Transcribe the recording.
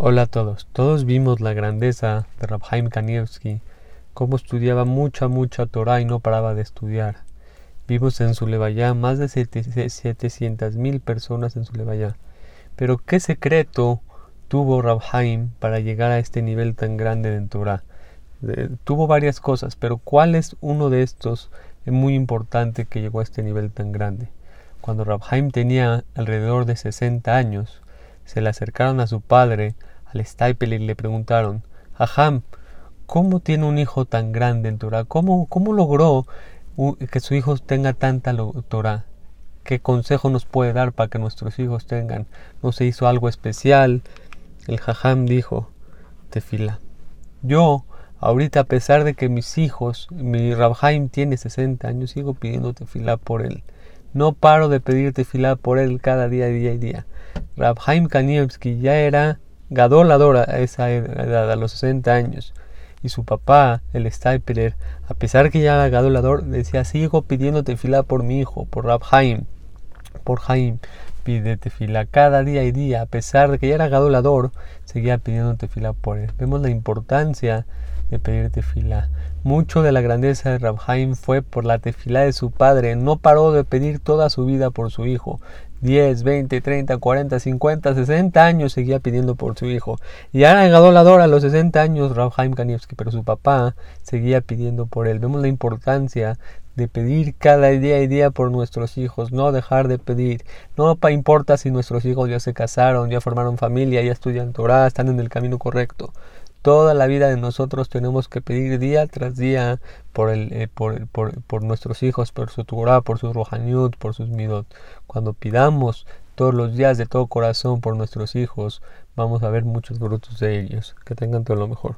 Hola a todos. Todos vimos la grandeza de Rabhaim Kanievski, cómo estudiaba mucha, mucha Torah y no paraba de estudiar. Vimos en su levaya más de 700 mil personas en su levaya. Pero ¿qué secreto tuvo Rabhaim para llegar a este nivel tan grande en Torah? tuvo varias cosas, pero ¿cuál es uno de estos es muy importante que llegó a este nivel tan grande? Cuando Rabhaim tenía alrededor de 60 años, se le acercaron a su padre, al Staipel, y le preguntaron, Ajam, ¿cómo tiene un hijo tan grande en Torah? ¿Cómo, cómo logró que su hijo tenga tanta Torah? ¿Qué consejo nos puede dar para que nuestros hijos tengan? ¿No se hizo algo especial? El Jajam dijo, Tefila, yo ahorita a pesar de que mis hijos, mi Rabhaim tiene 60 años, sigo pidiendo tefila por él. No paro de pedir tefila por él cada día, día y día. Rabhaim Kanievski ya era gadolador a esa edad, a los 60 años. Y su papá, el Stapler, a pesar que ya era gadolador, decía, sigo pidiendo tefila por mi hijo, por Rabhaim, por Jaim. Pide tefila cada día y día, a pesar de que ya era gadolador, seguía pidiendo tefila por él. Vemos la importancia de pedir tefila. Mucho de la grandeza de Rabhaim fue por la tefila de su padre. No paró de pedir toda su vida por su hijo. 10, 20, 30, 40, 50, 60 años seguía pidiendo por su hijo. Y ahora la a los 60 años, Rabhaim Kanievski, pero su papá seguía pidiendo por él. Vemos la importancia de pedir cada día y día por nuestros hijos, no dejar de pedir. No importa si nuestros hijos ya se casaron, ya formaron familia, ya estudian Torah, están en el camino correcto. Toda la vida de nosotros tenemos que pedir día tras día por, el, eh, por, por, por, nuestros hijos, por su Torah, por su Rohaniut, por sus Midot. Cuando pidamos todos los días de todo corazón por nuestros hijos, vamos a ver muchos frutos de ellos. Que tengan todo lo mejor.